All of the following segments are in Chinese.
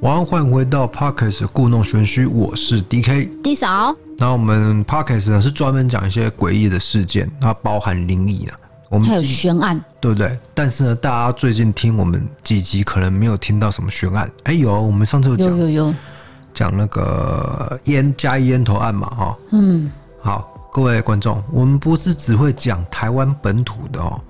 晚安，欢迎回到 Podcast 故弄玄虚，我是 DK，D 嫂。那我们 Podcast 呢是专门讲一些诡异的事件，它包含灵异啊，我们还有悬案，对不对？但是呢，大家最近听我们几集，可能没有听到什么悬案。哎有，我们上次有讲，有有有讲那个烟嘉义烟头案嘛，哈。嗯，好，各位观众，我们不是只会讲台湾本土的哦，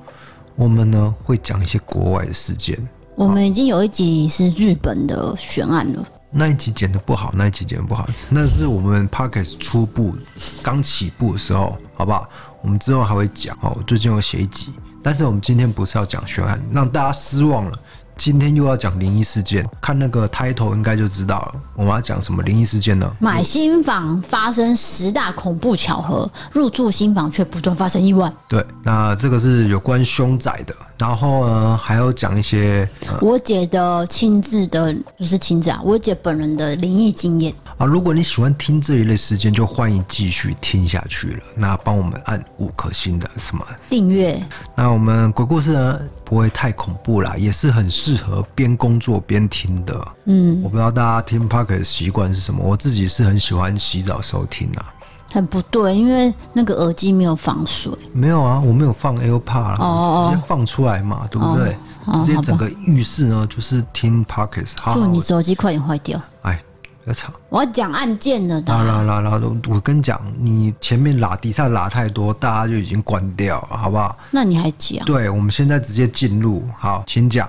我们呢会讲一些国外的事件。我们已经有一集是日本的悬案了，那一集剪的不好，那一集剪的不好，那是我们 Podcast 初步刚起步的时候，好不好？我们之后还会讲哦，最近有写一集，但是我们今天不是要讲悬案，让大家失望了。今天又要讲灵异事件，看那个 title 应该就知道了。我们要讲什么灵异事件呢？买新房发生十大恐怖巧合，入住新房却不断发生意外。对，那这个是有关凶宅的。然后呢，还要讲一些、呃、我姐的亲自的，不是亲自啊，我姐本人的灵异经验。啊，如果你喜欢听这一类时间，就欢迎继续听下去了。那帮我们按五颗星的什么订阅？那我们鬼故事呢，不会太恐怖啦，也是很适合边工作边听的。嗯，我不知道大家听 Podcast 的习惯是什么，我自己是很喜欢洗澡时候听啊。很不对，因为那个耳机没有防水。没有啊，我没有放 AirPod 啦，哦，直接放出来嘛，对不对？哦、直接整个浴室呢，就是听 Podcast。祝你手机快点坏掉。我要讲案件了。啦啦啦啦！我跟你讲，你前面拉底下拉太多，大家就已经关掉了，好不好？那你还讲？对，我们现在直接进入。好，请讲。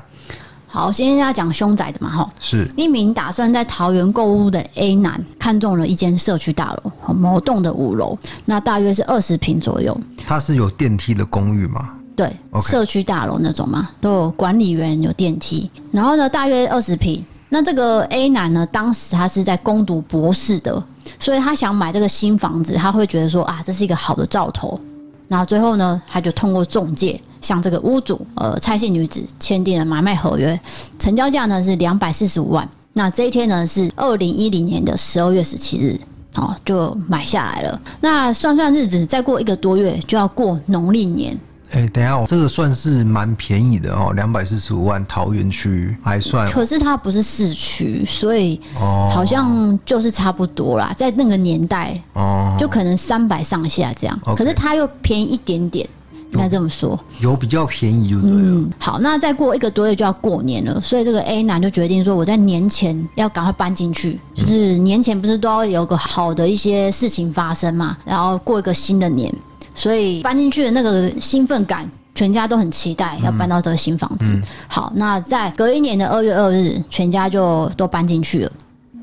好，先要讲凶宅的嘛，哈。是一名打算在桃园购物的 A 男，看中了一间社区大楼，某栋的五楼，那大约是二十平左右。它是有电梯的公寓吗？对社区大楼那种嘛，都有管理员，有电梯。然后呢，大约二十坪。那这个 A 男呢，当时他是在攻读博士的，所以他想买这个新房子，他会觉得说啊，这是一个好的兆头。然后最后呢，他就通过中介向这个屋主呃蔡姓女子签订了买卖合约，成交价呢是两百四十五万。那这一天呢是二零一零年的十二月十七日，哦，就买下来了。那算算日子，再过一个多月就要过农历年。哎、欸，等一下，这个算是蛮便宜的哦，两百四十五万，桃园区还算。可是它不是市区，所以好像就是差不多啦，在那个年代哦，就可能三百上下这样。可是它又便宜一点点，应该这么说。有比较便宜就对了。嗯，好，那再过一个多月就要过年了，所以这个 A 男就决定说，我在年前要赶快搬进去，就是年前不是都要有个好的一些事情发生嘛，然后过一个新的年。所以搬进去的那个兴奋感，全家都很期待要搬到这个新房子。嗯嗯、好，那在隔一年的二月二日，全家就都搬进去了。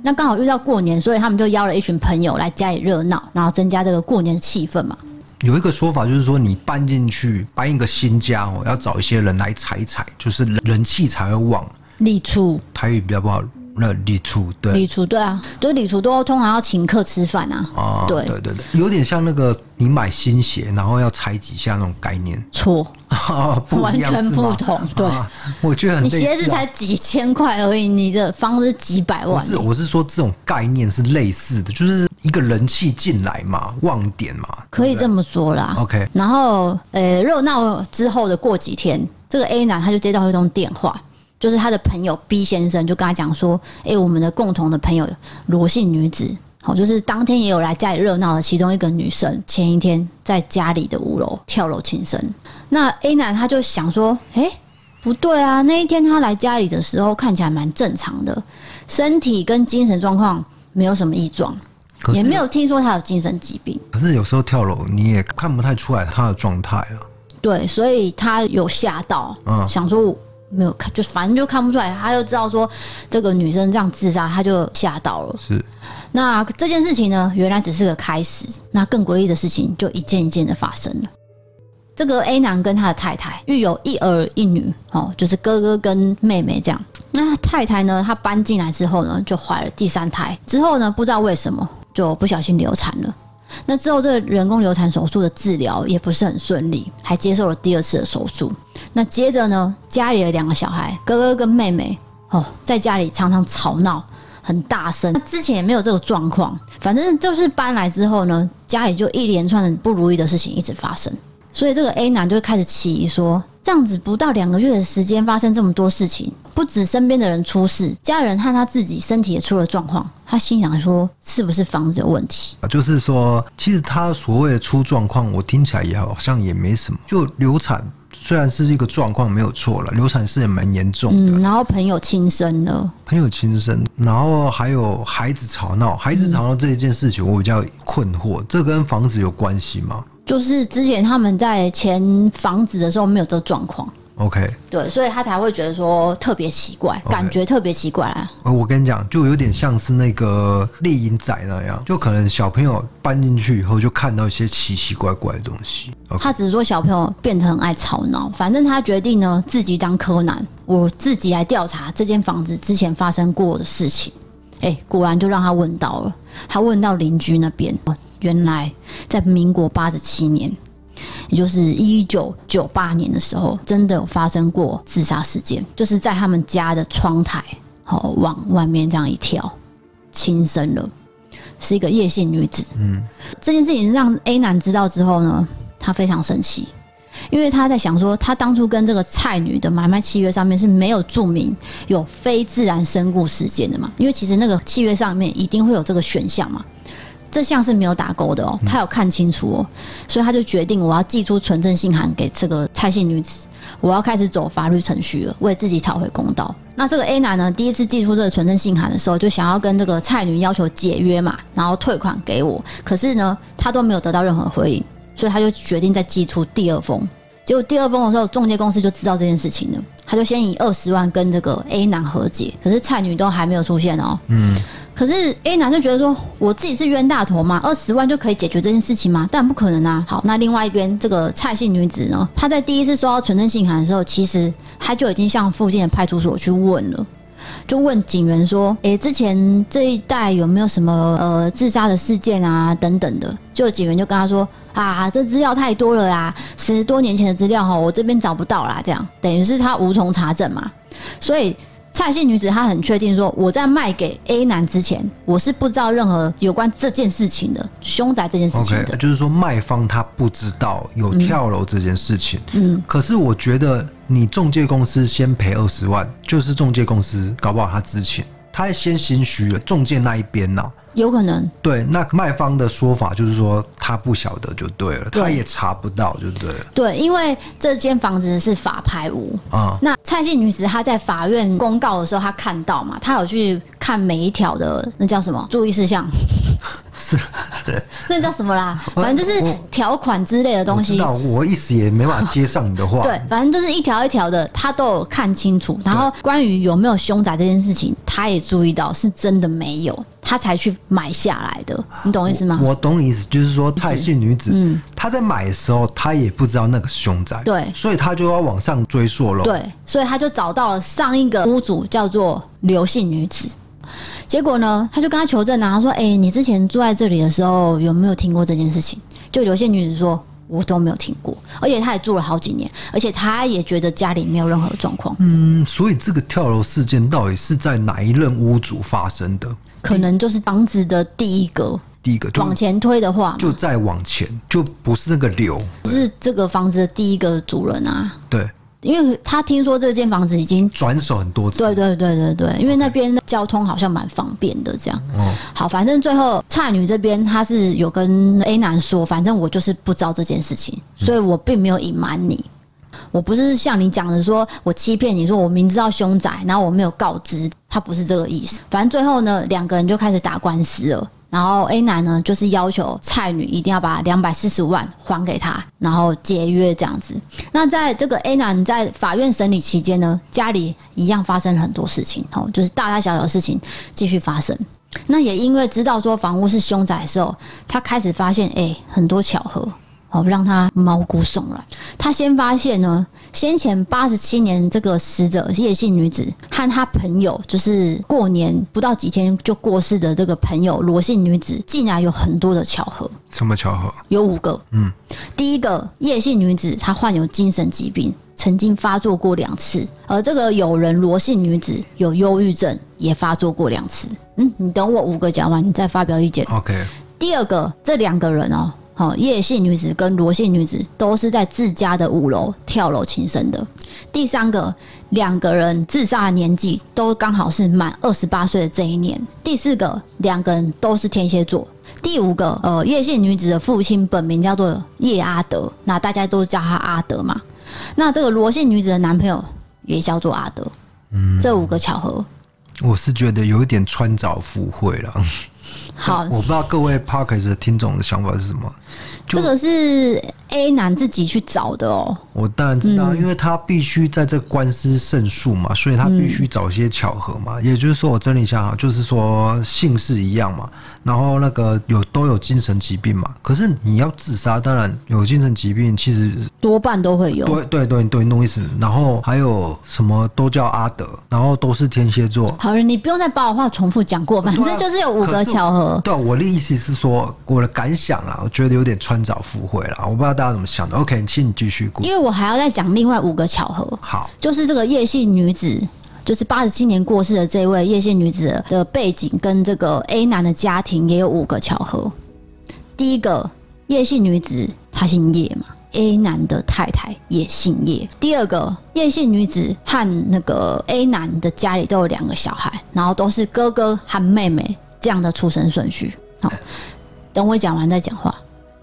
那刚好遇到过年，所以他们就邀了一群朋友来家里热闹，然后增加这个过年的气氛嘛。有一个说法就是说，你搬进去搬一个新家哦，要找一些人来踩踩，就是人气才会旺。立出台语比较不好。那礼厨对礼厨对啊，就是礼厨都通常要请客吃饭啊。哦，对对对，有点像那个你买新鞋，然后要拆几下那种概念。错，完全不同。对，我觉得很。你鞋子才几千块而已，你的房子几百万。不是，我是说这种概念是类似的，就是一个人气进来嘛，旺点嘛，可以这么说啦。OK，然后呃，热闹之后的过几天，这个 A 男他就接到一通电话。就是他的朋友 B 先生就跟他讲说：“哎、欸，我们的共同的朋友罗姓女子，好，就是当天也有来家里热闹的其中一个女生，前一天在家里的五楼跳楼轻生。那 A 男他就想说：哎、欸，不对啊，那一天他来家里的时候看起来蛮正常的，身体跟精神状况没有什么异状，也没有听说他有精神疾病。可是有时候跳楼你也看不太出来他的状态啊。对，所以他有吓到，嗯，想说。”没有看，就反正就看不出来，他就知道说这个女生这样自杀，他就吓到了。是，那这件事情呢，原来只是个开始，那更诡异的事情就一件一件的发生了。这个 A 男跟他的太太育有一儿一女，哦，就是哥哥跟妹妹这样。那太太呢，她搬进来之后呢，就怀了第三胎，之后呢，不知道为什么就不小心流产了。那之后，这个人工流产手术的治疗也不是很顺利，还接受了第二次的手术。那接着呢，家里的两个小孩，哥哥跟妹妹，哦，在家里常常吵闹，很大声。之前也没有这个状况，反正就是搬来之后呢，家里就一连串的不如意的事情一直发生。所以这个 A 男就开始起疑说，这样子不到两个月的时间发生这么多事情，不止身边的人出事，家人和他自己身体也出了状况。他心想说：“是不是房子有问题？”啊，就是说，其实他所谓的出状况，我听起来也好像也没什么，就流产。虽然是一个状况没有错了，流产是也蛮严重的。嗯，然后朋友轻生了，朋友轻生，然后还有孩子吵闹，孩子吵闹这一件事情我比较困惑，嗯、这跟房子有关系吗？就是之前他们在前房子的时候没有这个状况。OK，对，所以他才会觉得说特别奇怪，okay. 感觉特别奇怪啊。我跟你讲，就有点像是那个猎鹰仔那样，就可能小朋友搬进去以后，就看到一些奇奇怪怪的东西。Okay. 他只是说小朋友变得很爱吵闹，反正他决定呢自己当柯南，我自己来调查这间房子之前发生过的事情。哎，果然就让他问到了，他问到邻居那边，原来在民国八十七年。也就是一九九八年的时候，真的有发生过自杀事件，就是在他们家的窗台，好往外面这样一跳，轻生了，是一个夜姓女子。嗯，这件事情让 A 男知道之后呢，他非常生气，因为他在想说，他当初跟这个蔡女的买卖契约上面是没有注明有非自然身故事件的嘛，因为其实那个契约上面一定会有这个选项嘛。这项是没有打勾的哦，他有看清楚哦，所以他就决定我要寄出存证信函给这个蔡姓女子，我要开始走法律程序了，为自己讨回公道。那这个 A 男呢，第一次寄出这个存证信函的时候，就想要跟这个蔡女要求解约嘛，然后退款给我，可是呢，他都没有得到任何回应，所以他就决定再寄出第二封。结果第二封的时候，中介公司就知道这件事情了，他就先以二十万跟这个 A 男和解，可是蔡女都还没有出现哦。嗯。可是 A 男就觉得说，我自己是冤大头嘛？二十万就可以解决这件事情吗？但不可能啊！好，那另外一边这个蔡姓女子呢，她在第一次收到存证信函的时候，其实她就已经向附近的派出所去问了，就问警员说：“诶，之前这一带有没有什么呃自杀的事件啊？等等的。”就警员就跟他说：“啊，这资料太多了啦，十多年前的资料哈，我这边找不到啦。”这样等于是他无从查证嘛，所以。蔡姓女子她很确定说，我在卖给 A 男之前，我是不知道任何有关这件事情的凶宅这件事情的。Okay, 就是说卖方他不知道有跳楼这件事情。嗯。可是我觉得你中介公司先赔二十万，就是中介公司搞不好他知情，他先心虚了，中介那一边呐、啊。有可能，对，那卖方的说法就是说他不晓得就对了，他也查不到就对了。对，因为这间房子是法拍屋啊。那蔡姓女子她在法院公告的时候，她看到嘛，她有去看每一条的那叫什么注意事项。是，那叫什么啦？反正就是条款之类的东西。那我，我一时也没办法接上你的话。对，反正就是一条一条的，他都有看清楚。然后关于有没有凶宅这件事情，他也注意到是真的没有，他才去买下来的。你懂意思吗？我，我懂你意思，就是说蔡姓女子，嗯，她在买的时候，她也不知道那个凶宅，对，所以她就要往上追溯了。对，所以他就找到了上一个屋主，叫做刘姓女子。结果呢，他就跟他求证啊，他说：“哎、欸，你之前住在这里的时候，有没有听过这件事情？”就有些女子说：“我都没有听过，而且他也住了好几年，而且他也觉得家里没有任何状况。”嗯，所以这个跳楼事件到底是在哪一任屋主发生的？可能就是房子的第一个，第一个往前推的话，就再往前，就不是那个刘，是这个房子的第一个主人啊。对。因为他听说这间房子已经转手很多次，对对对对对，因为那边交通好像蛮方便的，这样。哦，好，反正最后蔡女这边她是有跟 A 男说，反正我就是不知道这件事情，所以我并没有隐瞒你，我不是像你讲的说我欺骗你说我明知道凶宅，然后我没有告知，他不是这个意思。反正最后呢，两个人就开始打官司了。然后 A 男呢，就是要求蔡女一定要把两百四十万还给他，然后解约这样子。那在这个 A 男在法院审理期间呢，家里一样发生了很多事情，哦，就是大大小小的事情继续发生。那也因为知道说房屋是凶宅的时候，他开始发现，哎，很多巧合。哦，让他毛骨悚然。他先发现呢，先前八十七年这个死者叶姓女子和她朋友，就是过年不到几天就过世的这个朋友罗姓女子，竟然有很多的巧合。什么巧合？有五个。嗯，第一个叶姓女子她患有精神疾病，曾经发作过两次，而这个友人罗姓女子有忧郁症，也发作过两次。嗯，你等我五个讲完，你再发表意见。OK。第二个，这两个人哦。好，叶姓女子跟罗姓女子都是在自家的五楼跳楼轻生的。第三个，两个人自杀的年纪都刚好是满二十八岁的这一年。第四个，两个人都是天蝎座。第五个，呃，叶姓女子的父亲本名叫做叶阿德，那大家都叫他阿德嘛。那这个罗姓女子的男朋友也叫做阿德。嗯，这五个巧合，我是觉得有一点穿凿附会了。好，我不知道各位 Podcast 的听众的想法是什么。这个是 A 男自己去找的哦。我当然知道，因为他必须在这官司胜诉嘛，所以他必须找一些巧合嘛。也就是说，我整理一下哈，就是说姓氏一样嘛。然后那个有都有精神疾病嘛，可是你要自杀，当然有精神疾病，其实多半都会有。对对对对，弄意思。然后还有什么都叫阿德，然后都是天蝎座。好了，你不用再把我话重复讲过，反正就是有五个巧合。对，我的意思是说，我的感想啊，我觉得有点穿凿附会了，我不知道大家怎么想的。OK，请你继续。因为我还要再讲另外五个巧合。好，就是这个叶姓女子。就是八十七年过世的这位叶姓女子的背景跟这个 A 男的家庭也有五个巧合。第一个，叶姓女子她姓叶嘛，A 男的太太也姓叶。第二个，叶姓女子和那个 A 男的家里都有两个小孩，然后都是哥哥和妹妹这样的出生顺序。好，等我讲完再讲话。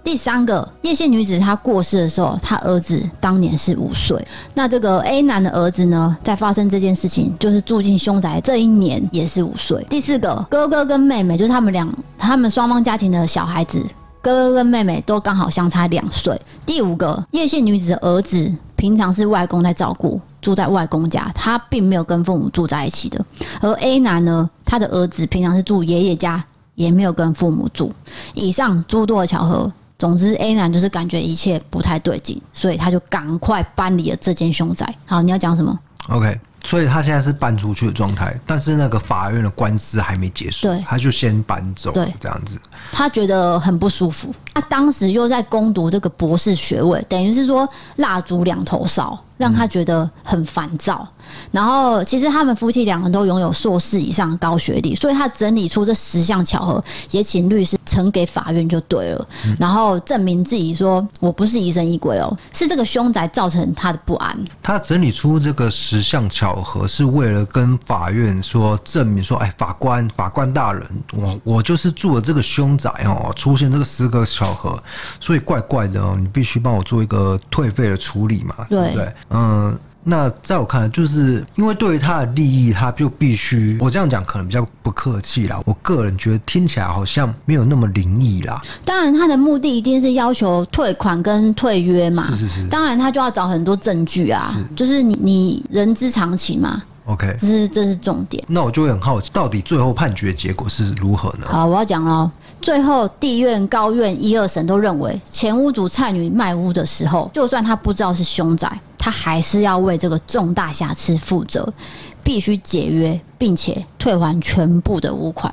第三个叶姓女子她过世的时候，她儿子当年是五岁。那这个 A 男的儿子呢，在发生这件事情，就是住进凶宅这一年也是五岁。第四个哥哥跟妹妹，就是他们两他们双方家庭的小孩子，哥哥跟妹妹都刚好相差两岁。第五个叶姓女子的儿子，平常是外公在照顾，住在外公家，他并没有跟父母住在一起的。而 A 男呢，他的儿子平常是住爷爷家，也没有跟父母住。以上诸多的巧合。总之，A 男就是感觉一切不太对劲，所以他就赶快搬离了这间凶宅。好，你要讲什么？OK，所以他现在是搬出去的状态，但是那个法院的官司还没结束，对，他就先搬走，对，这样子。他觉得很不舒服，他当时又在攻读这个博士学位，等于是说蜡烛两头烧。让他觉得很烦躁，然后其实他们夫妻两个都拥有硕士以上的高学历，所以他整理出这十项巧合，也请律师呈给法院就对了，然后证明自己说我不是疑神疑鬼哦，是这个凶宅造成他的不安。他整理出这个十项巧合，是为了跟法院说证明说，哎，法官法官大人，我我就是住了这个凶宅哦，出现这个十个巧合，所以怪怪的哦，你必须帮我做一个退费的处理嘛，对不对？嗯，那在我看来，就是因为对于他的利益，他就必须我这样讲可能比较不客气啦。我个人觉得听起来好像没有那么灵异啦。当然，他的目的一定是要求退款跟退约嘛。是是是。当然，他就要找很多证据啊。是。就是你你人之常情嘛。OK。这是这是重点。那我就会很好奇，到底最后判决结果是如何呢？好，我要讲喽。最后，地院、高院一二审都认为，前屋主蔡女卖屋的时候，就算他不知道是凶宅。他还是要为这个重大瑕疵负责，必须解约，并且退还全部的屋款。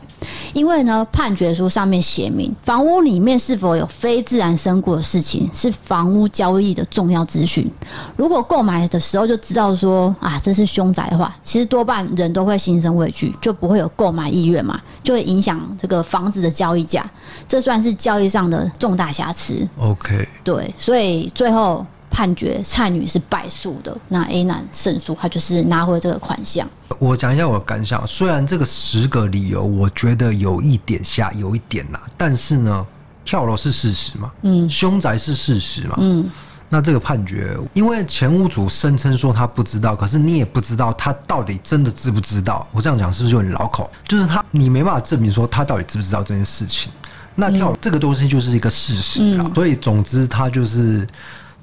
因为呢，判决书上面写明，房屋里面是否有非自然身故的事情，是房屋交易的重要资讯。如果购买的时候就知道说啊，这是凶宅的话，其实多半人都会心生畏惧，就不会有购买意愿嘛，就会影响这个房子的交易价。这算是交易上的重大瑕疵。OK，对，所以最后。判决蔡女是败诉的，那 A 男胜诉，他就是拿回这个款项。我讲一下我的感想，虽然这个十个理由我觉得有一点瞎，有一点呐，但是呢，跳楼是事实嘛，嗯，凶宅是事实嘛，嗯，那这个判决，因为前屋主声称说他不知道，可是你也不知道他到底真的知不知道。我这样讲是不是就很绕口？就是他，你没办法证明说他到底知不知道这件事情。那跳楼这个东西就是一个事实啊，嗯，所以总之他就是。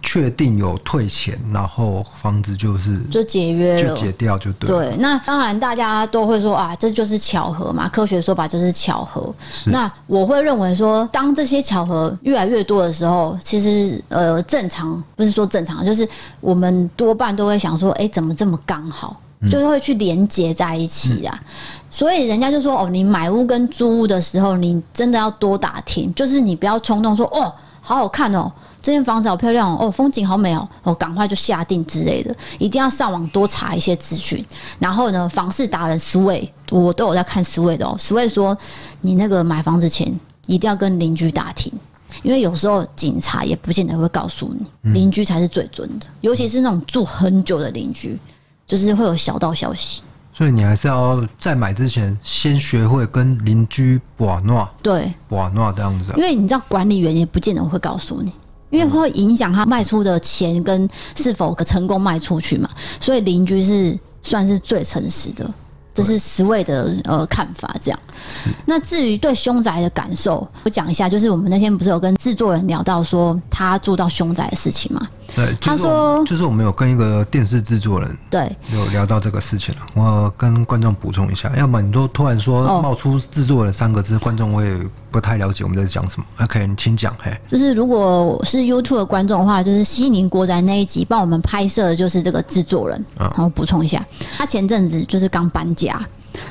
确定有退钱，然后房子就是就解约了，就解掉就对。对，那当然大家都会说啊，这就是巧合嘛，科学说法就是巧合。那我会认为说，当这些巧合越来越多的时候，其实呃正常不是说正常，就是我们多半都会想说，哎，怎么这么刚好，就是会去连接在一起啊。嗯、所以人家就说，哦，你买屋跟租屋的时候，你真的要多打听，就是你不要冲动说，哦，好好看哦。这间房子好漂亮哦，风景好美哦，哦，赶快就下定之类的，一定要上网多查一些资讯。然后呢，房市达人 Sway，我都有在看 Sway 的哦。Sway 说，你那个买房子前一定要跟邻居打听，因为有时候警察也不见得会告诉你，邻居才是最准的，尤其是那种住很久的邻居，就是会有小道消息。所以你还是要在买之前先学会跟邻居把闹，对，把闹这样子。因为你知道管理员也不见得会告诉你，因为会影响他卖出的钱跟是否可成功卖出去嘛。所以邻居是算是最诚实的。这是十位的呃看法，这样。那至于对凶宅的感受，我讲一下，就是我们那天不是有跟制作人聊到说他住到凶宅的事情吗？对，他说就是我们有跟一个电视制作人对有聊到这个事情了。我跟观众补充一下，要么你都突然说冒出制作人三个字，观众会不太了解我们在讲什么。OK，你请讲。嘿，就是如果是 YouTube 的观众的话，就是西宁国宅那一集帮我们拍摄的就是这个制作人。然后补充一下，他前阵子就是刚搬家。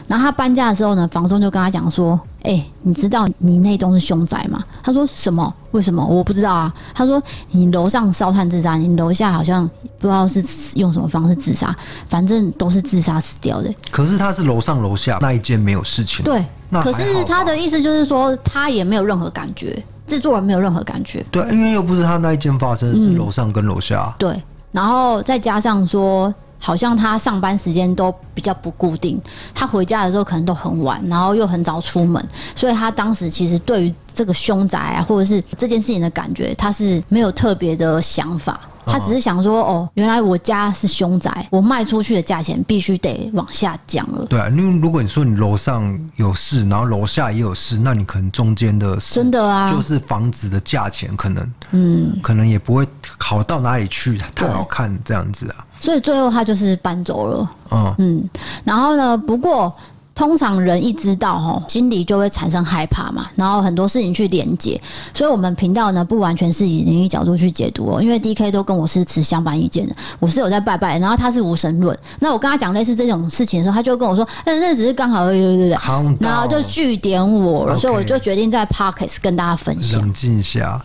然后他搬家的时候呢，房东就跟他讲说：“哎、欸，你知道你那栋是凶宅吗？”他说：“什么？为什么？我不知道啊。”他说：“你楼上烧炭自杀，你楼下好像不知道是用什么方式自杀，反正都是自杀死掉的。”可是他是楼上楼下那一间没有事情。对，可是他的意思就是说，他也没有任何感觉，制作人没有任何感觉。对，因为又不是他那一间发生，是楼上跟楼下、嗯。对，然后再加上说。好像他上班时间都比较不固定，他回家的时候可能都很晚，然后又很早出门，所以他当时其实对于这个凶宅啊，或者是这件事情的感觉，他是没有特别的想法。他只是想说，哦，原来我家是凶宅，我卖出去的价钱必须得往下降了。对啊，因为如果你说你楼上有事，然后楼下也有事，那你可能中间的真的啊，就是房子的价钱可能，嗯，可能也不会好到哪里去，太好看这样子啊。所以最后他就是搬走了。嗯嗯，然后呢，不过。通常人一知道哦，心里就会产生害怕嘛，然后很多事情去连接，所以我们频道呢不完全是以灵异角度去解读哦，因为 D K 都跟我是持相反意见的，我是有在拜拜，然后他是无神论，那我跟他讲类似这种事情的时候，他就跟我说，那那只是刚好而已，对对对，然后就据点我了，所以我就决定在 Podcast 跟大家分享，冷静一下。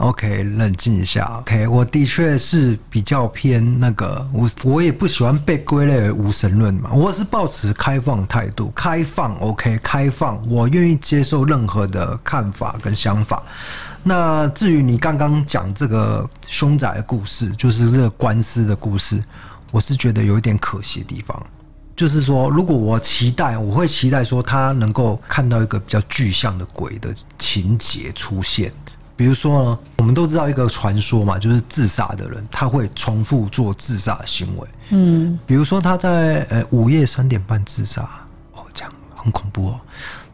OK，冷静一下。OK，我的确是比较偏那个，我我也不喜欢被归类为无神论嘛。我是抱持开放态度，开放 OK，开放，我愿意接受任何的看法跟想法。那至于你刚刚讲这个凶宅的故事，就是这个官司的故事，我是觉得有一点可惜的地方，就是说，如果我期待，我会期待说他能够看到一个比较具象的鬼的情节出现。比如说呢，我们都知道一个传说嘛，就是自杀的人他会重复做自杀的行为。嗯，比如说他在呃午夜三点半自杀，哦，这样很恐怖哦。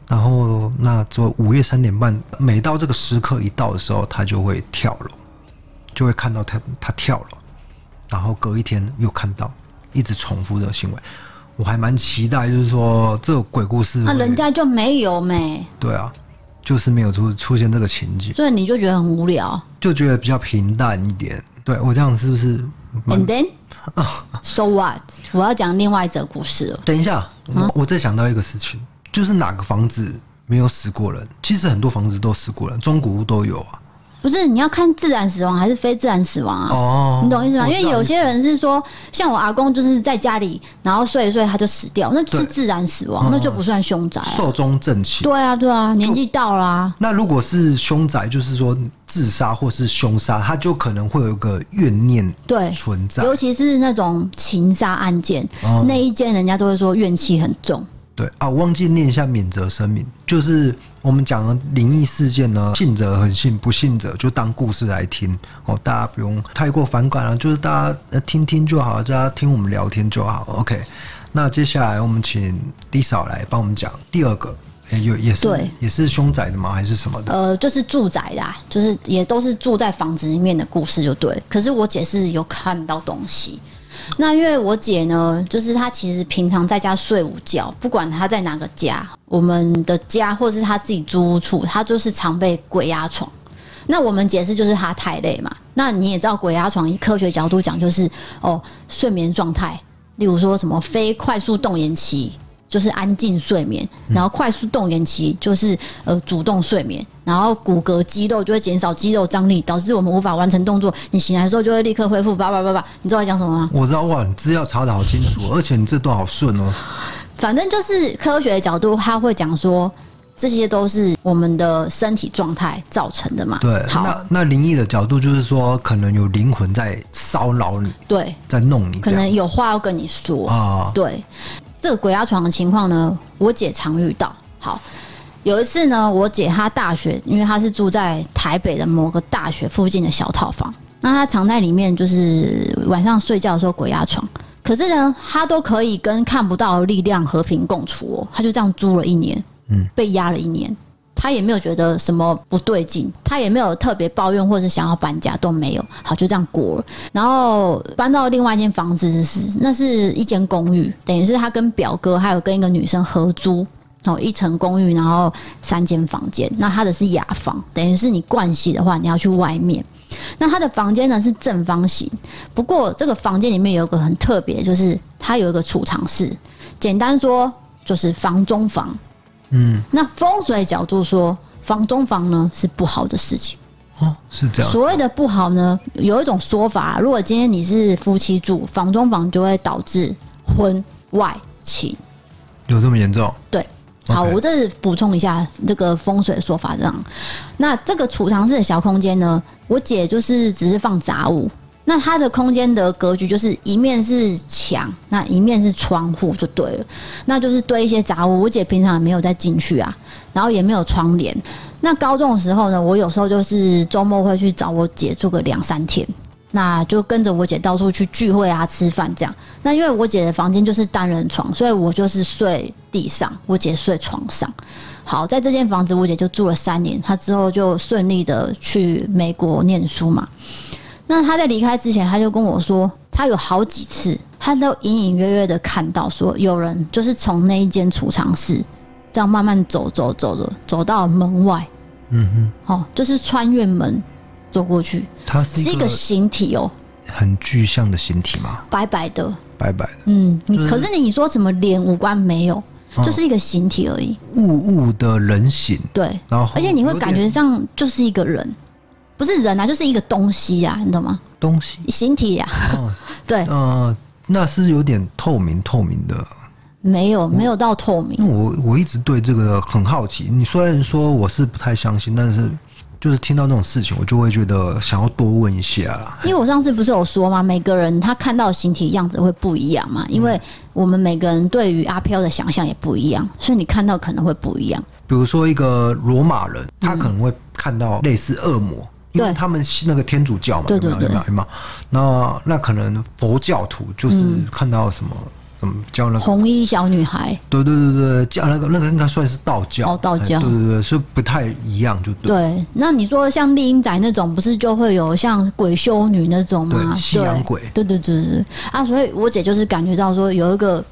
然后那做午夜三点半，每到这个时刻一到的时候，他就会跳楼，就会看到他他跳楼，然后隔一天又看到，一直重复这个行为。我还蛮期待，就是说这个鬼故事，那人家就没有没？对啊。就是没有出出现这个情景，所以你就觉得很无聊，就觉得比较平淡一点。对，我这样是不是？And then, so what？我要讲另外一则故事了。等一下，我我再想到一个事情，就是哪个房子没有死过人？其实很多房子都死过人，中古屋都有啊。不是，你要看自然死亡还是非自然死亡啊？哦，你懂意思吗？因为有些人是说，像我阿公就是在家里，然后睡一睡他就死掉，那就是自然死亡，那就不算凶宅。寿终正寝。对啊，对啊，年纪到了啊。那如果是凶宅，就是说自杀或是凶杀，他就可能会有一个怨念对存在，尤其是那种情杀案件，那一件人家都会说怨气很重。对啊，我忘记念一下免责声明，就是我们讲的灵异事件呢，信者很信，不信者就当故事来听哦，大家不用太过反感了，就是大家听听就好，大家听我们聊天就好。OK，那接下来我们请 D 嫂来帮我们讲第二个，欸、有也是对也是凶宅的吗？还是什么的？呃，就是住宅的，就是也都是住在房子里面的故事，就对。可是我姐是有看到东西。那因为我姐呢，就是她其实平常在家睡午觉，不管她在哪个家，我们的家或是她自己租屋处，她就是常被鬼压床。那我们解释就是她太累嘛。那你也知道，鬼压床以科学角度讲，就是哦，睡眠状态，例如说什么非快速动眼期。就是安静睡眠，然后快速动眼期就是呃主动睡眠，然后骨骼肌肉就会减少肌肉张力，导致我们无法完成动作。你醒来的时候就会立刻恢复。叭叭叭叭，你知道我在讲什么吗？我知道哇，你资料查的好清楚，而且你这段好顺哦。反正就是科学的角度，他会讲说，这些都是我们的身体状态造成的嘛。对，好，那那灵异的角度就是说，可能有灵魂在骚扰你，对，在弄你，可能有话要跟你说啊。对，这个鬼压床的情况呢，我姐常遇到。好，有一次呢，我姐她大学，因为她是住在台北的某个大学附近的小套房，那她常在里面，就是晚上睡觉的时候鬼压床。可是呢，她都可以跟看不到的力量和平共处哦，她就这样租了一年。嗯，被压了一年，他也没有觉得什么不对劲，他也没有特别抱怨或者想要搬家都没有，好，就这样过了。然后搬到另外一间房子是，那是一间公寓，等于是他跟表哥还有跟一个女生合租哦，一层公寓，然后三间房间。那他的是雅房，等于是你盥洗的话，你要去外面。那他的房间呢是正方形，不过这个房间里面有个很特别，就是它有一个储藏室，简单说就是房中房。嗯，那风水角度说，房中房呢是不好的事情哦，是这样。所谓的不好呢，有一种说法，如果今天你是夫妻住房中房，就会导致婚外情。有这么严重？对，好我这是补充一下这个风水的说法，这样。那这个储藏室的小空间呢，我姐就是只是放杂物。那它的空间的格局就是一面是墙，那一面是窗户就对了，那就是堆一些杂物。我姐平常也没有再进去啊，然后也没有窗帘。那高中的时候呢，我有时候就是周末会去找我姐住个两三天，那就跟着我姐到处去聚会啊、吃饭这样。那因为我姐的房间就是单人床，所以我就是睡地上，我姐睡床上。好，在这间房子我姐就住了三年，她之后就顺利的去美国念书嘛。那他在离开之前，他就跟我说，他有好几次，他都隐隐约约的看到，说有人就是从那一间储藏室这样慢慢走走走走走到门外，嗯哼，哦，就是穿越门走过去。它是一个形体哦，很具象的形体嘛？白白的，白白的。嗯，你可是你说什么脸五官没有，就是一个形体而已，雾雾的人形。对，然后而且你会感觉上就是一个人。不是人啊，就是一个东西呀、啊，你懂吗？东西，形体呀、啊，哦、对，嗯、呃，那是有点透明透明的，没有，没有到透明。我我一直对这个很好奇。你虽然说我是不太相信，但是就是听到这种事情，我就会觉得想要多问一下。因为我上次不是有说吗？每个人他看到形体样子会不一样嘛，因为我们每个人对于阿飘的想象也不一样，所以你看到可能会不一样。比如说一个罗马人，他可能会看到类似恶魔。嗯因为他们是那个天主教嘛，对对对，对，那那可能佛教徒就是看到什么、嗯、什么叫那个红衣小女孩，对对对对，叫那个那个应该算是道教哦，道教，对对对，所以不太一样，就对。对，那你说像丽英仔那种，不是就会有像鬼修女那种吗？对，西洋鬼，对对对对啊！所以我姐就是感觉到说有一个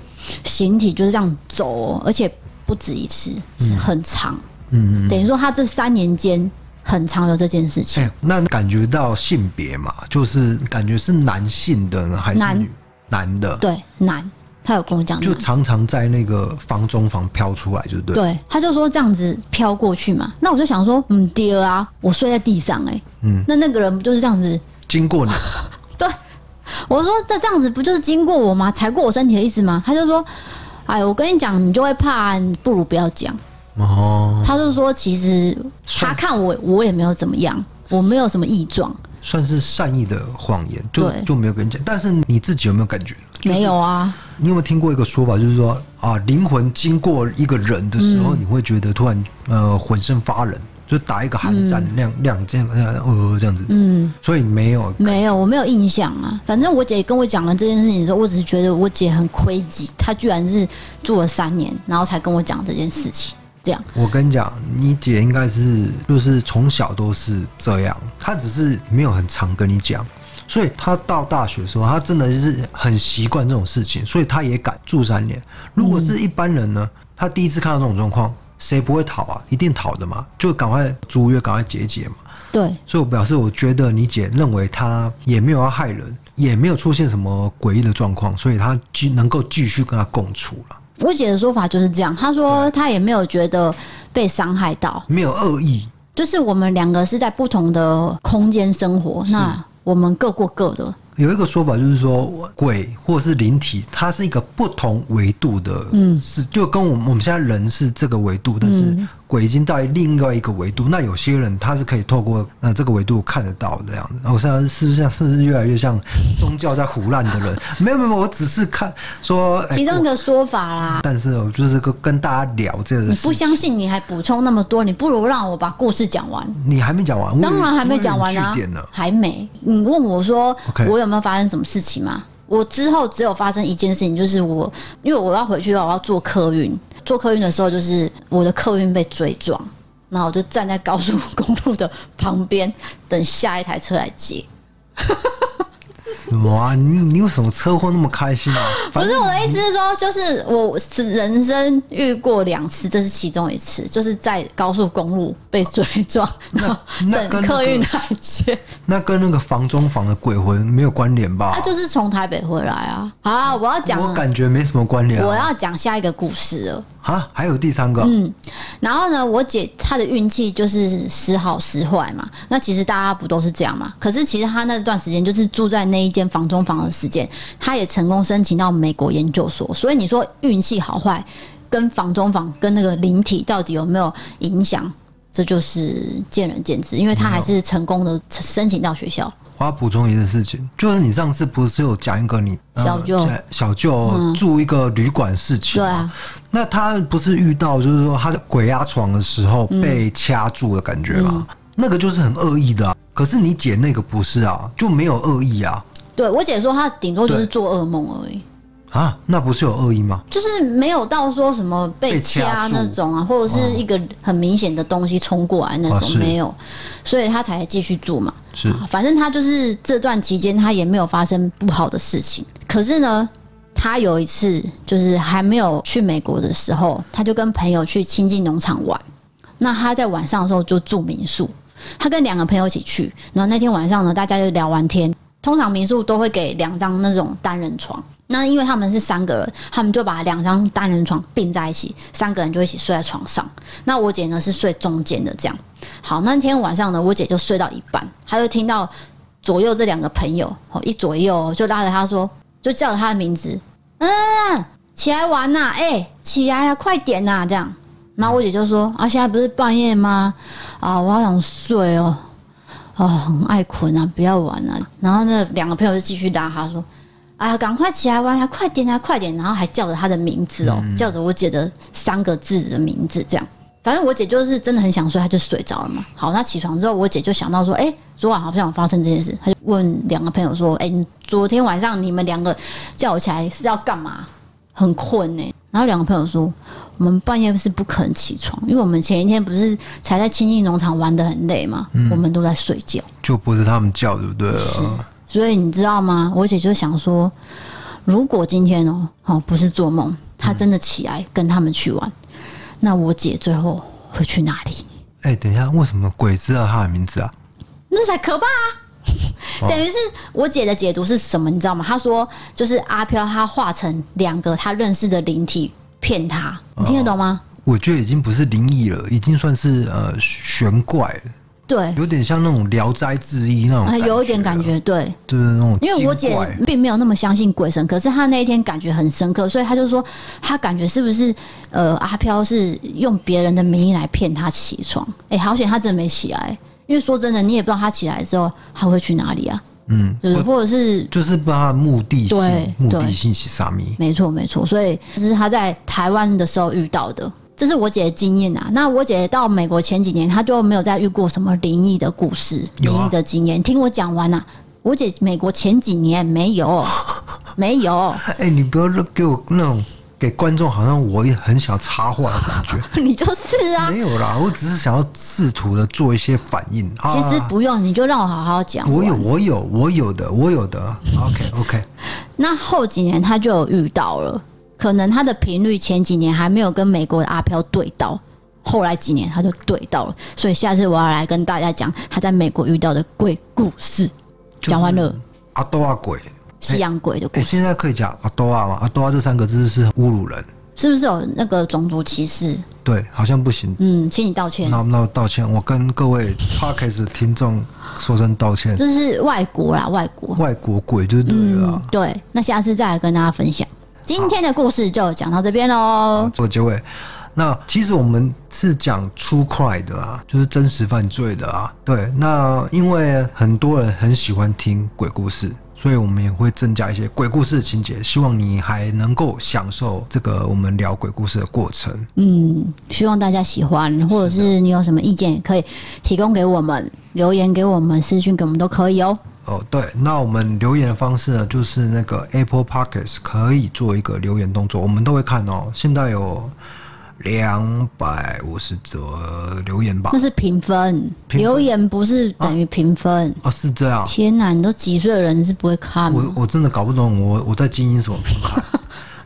形体就是这样走，而且不止一次，是很长，嗯嗯，等于说她这三年间。很常有这件事情。欸、那感觉到性别嘛，就是感觉是男性的呢，还是女男，男的？对，男。他有跟我讲，就常常在那个房中房飘出来，就对。对，他就说这样子飘过去嘛。那我就想说，嗯，爹啊，我睡在地上、欸，哎，嗯，那那个人不就是这样子经过你？对，我说这这样子不就是经过我吗？踩过我身体的意思吗？他就说，哎，我跟你讲，你就会怕，你不如不要讲。哦，他就说，其实他看我，我也没有怎么样，我没有什么异状，算是善意的谎言，就就没有跟你讲。但是你自己有没有感觉？没有啊。你有没有听过一个说法，就是说啊，灵魂经过一个人的时候，嗯、你会觉得突然呃浑身发冷，就打一个寒战，亮亮这样呃这样子。嗯，所以没有没有，我没有印象啊。反正我姐跟我讲了这件事情的时候，我只是觉得我姐很亏极，她居然是住了三年，然后才跟我讲这件事情。这样，我跟你讲，你姐应该是就是从小都是这样，她只是没有很常跟你讲，所以她到大学的时候，她真的是很习惯这种事情，所以她也敢住三年。如果是一般人呢，她第一次看到这种状况，谁不会逃啊？一定逃的嘛，就赶快租约，赶快解解嘛。对，所以我表示，我觉得你姐认为她也没有要害人，也没有出现什么诡异的状况，所以她继能够继续跟她共处了。我姐的说法就是这样，她说她也没有觉得被伤害到，没有恶意，就是我们两个是在不同的空间生活，那我们各过各的。有一个说法就是说，鬼或是灵体，它是一个不同维度的，嗯，是就跟我们我们现在人是这个维度，但是鬼已经到另外一个维度。那有些人他是可以透过呃这个维度看得到的这样子。我现在是不是像是不是越来越像宗教在胡乱的人？没有没有，我只是看说其中一个说法啦。但是我就是跟跟大家聊这个。你不相信，你还补充那么多，你不如让我把故事讲完。你还没讲完，当然还没讲完啊，还没。你问我说我有没有发生什么事情吗？我之后只有发生一件事情，就是我因为我要回去的话，我要坐客运。坐客运的时候，就是我的客运被追撞，然后我就站在高速公路的旁边等下一台车来接。哇，你你为什么车祸那么开心啊？不是我的意思是说，就是我是人生遇过两次，这是其中一次，就是在高速公路被追撞，然后等客运来接。那跟那个房中房的鬼魂没有关联吧？他就是从台北回来啊。好啊，我要讲，我感觉没什么关联啊。我要讲下一个故事了。啊，还有第三个。嗯，然后呢，我姐她的运气就是时好时坏嘛。那其实大家不都是这样嘛？可是其实她那段时间就是住在那一间房中房的时间，他也成功申请到美国研究所。所以你说运气好坏跟房中房跟那个灵体到底有没有影响？这就是见仁见智，因为他还是成功的申请到学校。我要补充一件事情，就是你上次不是有讲一个你小舅、呃、小舅住一个旅馆事情吗？对啊，那他不是遇到就是说他在鬼压床的时候被掐住的感觉吗？嗯、那个就是很恶意的、啊。可是你姐那个不是啊，就没有恶意啊。对，我姐说她顶多就是做噩梦而已。啊，那不是有恶意吗？就是没有到说什么被掐那种啊，或者是一个很明显的东西冲过来那种，啊、没有，所以他才继续住嘛。是，反正他就是这段期间他也没有发生不好的事情。可是呢，他有一次就是还没有去美国的时候，他就跟朋友去亲近农场玩。那他在晚上的时候就住民宿，他跟两个朋友一起去。然后那天晚上呢，大家就聊完天。通常民宿都会给两张那种单人床。那因为他们是三个人，他们就把两张单人床并在一起，三个人就一起睡在床上。那我姐呢是睡中间的，这样。好，那天晚上呢，我姐就睡到一半，她就听到左右这两个朋友，哦，一左右就拉着她说，就叫她的名字，嗯，起来玩呐，哎，起来了，快点呐，这样。然后我姐就说，啊，现在不是半夜吗？啊，我好想睡哦，啊，很爱困啊，不要玩啊。然后那两个朋友就继续拉她说。哎呀，赶快起来玩，啊快点啊，快点！然后还叫着他的名字哦，叫着我姐的三个字的名字，这样。反正我姐就是真的很想睡，她就睡着了嘛。好，她起床之后，我姐就想到说，哎，昨晚好像有发生这件事，她就问两个朋友说，哎，你昨天晚上你们两个叫我起来是要干嘛？很困呢。然后两个朋友说，我们半夜是不可能起床，因为我们前一天不是才在清境农场玩的很累嘛，我们都在睡觉，就不是他们叫，对不对？是。所以你知道吗？我姐就想说，如果今天哦，哦不是做梦，她真的起来跟他们去玩，那我姐最后会去哪里？哎、欸，等一下，为什么鬼知道她的名字啊？那才可怕啊！等于是我姐的解读是什么？你知道吗？她说就是阿飘，她化成两个她认识的灵体骗她，你听得懂吗？我觉得已经不是灵异了，已经算是呃玄怪了。对，有点像那种《聊斋志异》那种，有一点感觉，对，就是那种。因为我姐并没有那么相信鬼神，可是她那一天感觉很深刻，所以她就说，她感觉是不是呃阿飘是用别人的名义来骗她起床？哎，好险她真的没起来，因为说真的，你也不知道他起来之后他会去哪里啊？嗯，就是或者是就是不知道她的目的性，对，目的性是啥咪？没错没错，所以这是他在台湾的时候遇到的。这是我姐的经验啊。那我姐到美国前几年，她就没有再遇过什么灵异的故事、灵异的经验。听我讲完啊，我姐美国前几年没有，没有。哎、欸，你不要给我那种给观众好像我也很想插话的感觉。你就是啊，没有啦，我只是想要试图的做一些反应。其实不用，你就让我好好讲。我有，我有，我有的，我有的。OK，OK。那后几年他就有遇到了。可能他的频率前几年还没有跟美国的阿飘对到，后来几年他就对到了，所以下次我要来跟大家讲他在美国遇到的鬼故事。讲完了，阿多阿鬼，西洋鬼的故事。现在可以讲阿多啊吗？阿多啊这三个字是侮辱人，是不是有那个种族歧视？对，好像不行。嗯，请你道歉。那那我道歉，我跟各位 Podcast 听众说声道歉。这是外国啦，外国外国鬼就对了、嗯。对，那下次再来跟大家分享。今天的故事就讲到这边喽。做结尾，那其实我们是讲 true crime 的啊，就是真实犯罪的啊。对，那因为很多人很喜欢听鬼故事。所以，我们也会增加一些鬼故事的情节，希望你还能够享受这个我们聊鬼故事的过程。嗯，希望大家喜欢，或者是你有什么意见，也可以提供给我们，留言给我们，私讯给我们都可以哦。哦，对，那我们留言的方式呢，就是那个 Apple Podcasts 可以做一个留言动作，我们都会看哦。现在有。两百五十则留言吧，那是评分，分，留言不是等于评分啊？哦，是这样。天哪，你都几岁的人，你是不会看吗？我我真的搞不懂我，我我在经营什么平台。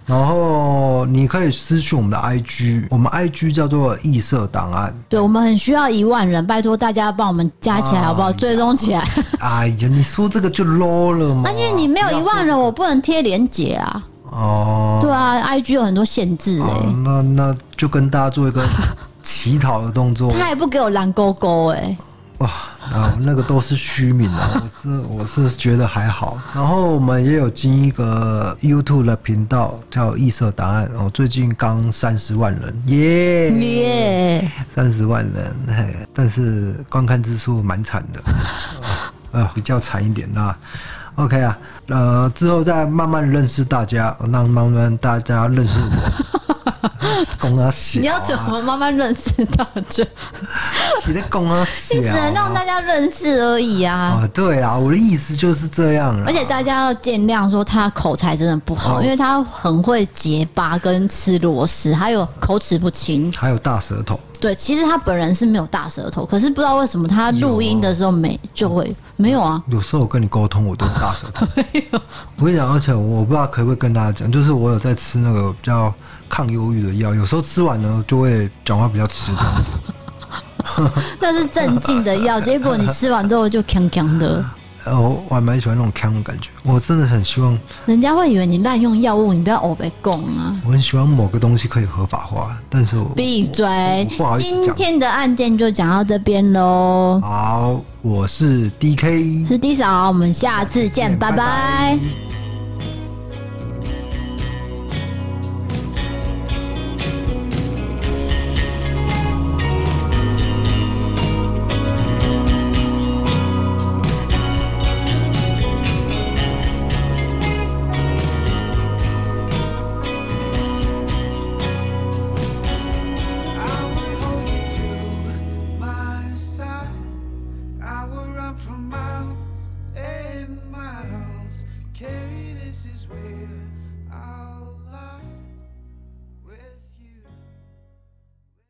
然后你可以私讯我们的 IG，我们 IG 叫做异色档案。对，我们很需要一万人，拜托大家帮我们加起来好不好？追踪起来。哎呀，你说这个就 low 了吗？那因为你没有一万人，我不能贴连结啊。哦，对啊，IG 有很多限制哎、欸哦，那那就跟大家做一个 乞讨的动作。他还不给我蓝勾勾哎，哇，啊，那个都是虚名啊，我是我是觉得还好。然后我们也有进一个 YouTube 的频道叫异色答案，哦，最近刚三十万人，耶耶，三十万人，嘿，但是观看之数蛮惨的，呃，比较惨一点那。OK 啊，呃，之后再慢慢认识大家，让慢慢大家认识我。公啊，你要怎么慢慢认识大家？你在公啊，你只能让大家认识而已啊。哦，对啊，我的意思就是这样。而且大家要见谅，说他口才真的不好，哦，因为他很会结巴跟吃螺丝，还有口齿不清，还有大舌头。对，其实他本人是没有大舌头，可是不知道为什么他录音的时候没就会没有啊。有时候我跟你沟通，我都有大舌头。没有。我跟你讲，而且我不知道可不可以跟大家讲，就是我有在吃那个比较抗忧郁的药，有时候吃完呢就会讲话比较迟钝。那是镇静的药，结果你吃完之后就锵锵的。我我还蛮喜欢那种锵的感觉，我真的很希望人家会以为你滥用药物，你不要欧北共啊！我很喜欢某个东西可以合法化，但是我闭嘴！今天的案件就讲到这边喽。好，我是 DK，是 D 嫂，我们下次见，下次见拜拜。拜拜。